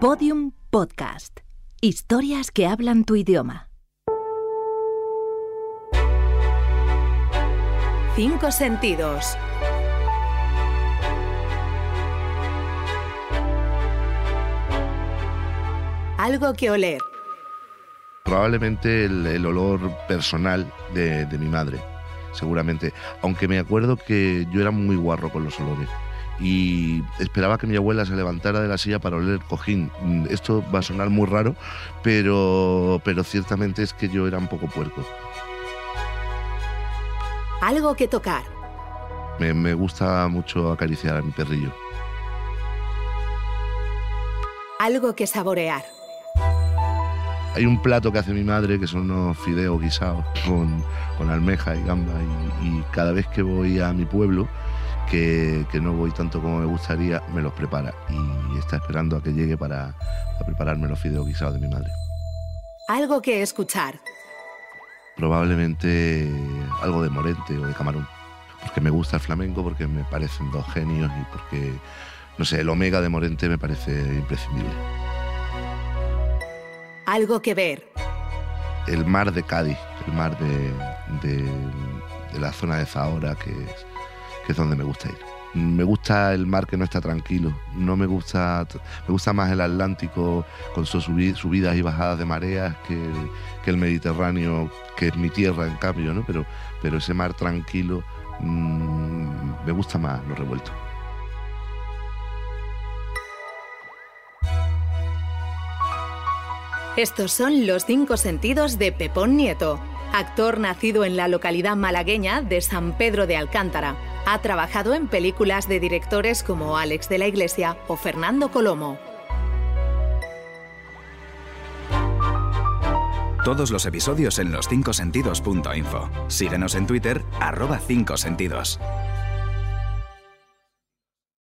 Podium Podcast. Historias que hablan tu idioma. Cinco sentidos. Algo que oler. Probablemente el, el olor personal de, de mi madre, seguramente. Aunque me acuerdo que yo era muy guarro con los olores y esperaba que mi abuela se levantara de la silla para oler el cojín. Mm, Esto va a sonar muy raro, pero, pero ciertamente es que yo era un poco puerco. Algo que tocar. Me, me gusta mucho acariciar a mi perrillo. Algo que saborear. Hay un plato que hace mi madre que son unos fideos guisados con, con almeja y gamba y, y cada vez que voy a mi pueblo, que, que, no voy tanto como me gustaría, me los prepara y está esperando a que llegue para, para prepararme los fideos guisados de mi madre. Algo que escuchar. Probablemente algo de Morente o de Camarón, porque me gusta el flamenco, porque me parecen dos genios y porque, no sé, el Omega de Morente me parece imprescindible. Algo que ver. El mar de Cádiz, el mar de, de, de la zona de Zahora, que es, es donde me gusta ir. Me gusta el mar que no está tranquilo, no me gusta, me gusta más el Atlántico con sus subidas y bajadas de mareas que, el Mediterráneo, que es mi tierra en cambio, ¿no? pero, pero ese mar tranquilo mmm, me gusta más lo revuelto. Estos son los cinco sentidos de Pepón Nieto, actor nacido en la localidad malagueña de San Pedro de Alcántara. Ha trabajado en películas de directores como Alex de la Iglesia o Fernando Colomo. Todos los episodios en los 5sentidos.info. Síguenos en Twitter, arroba 5 sentidos.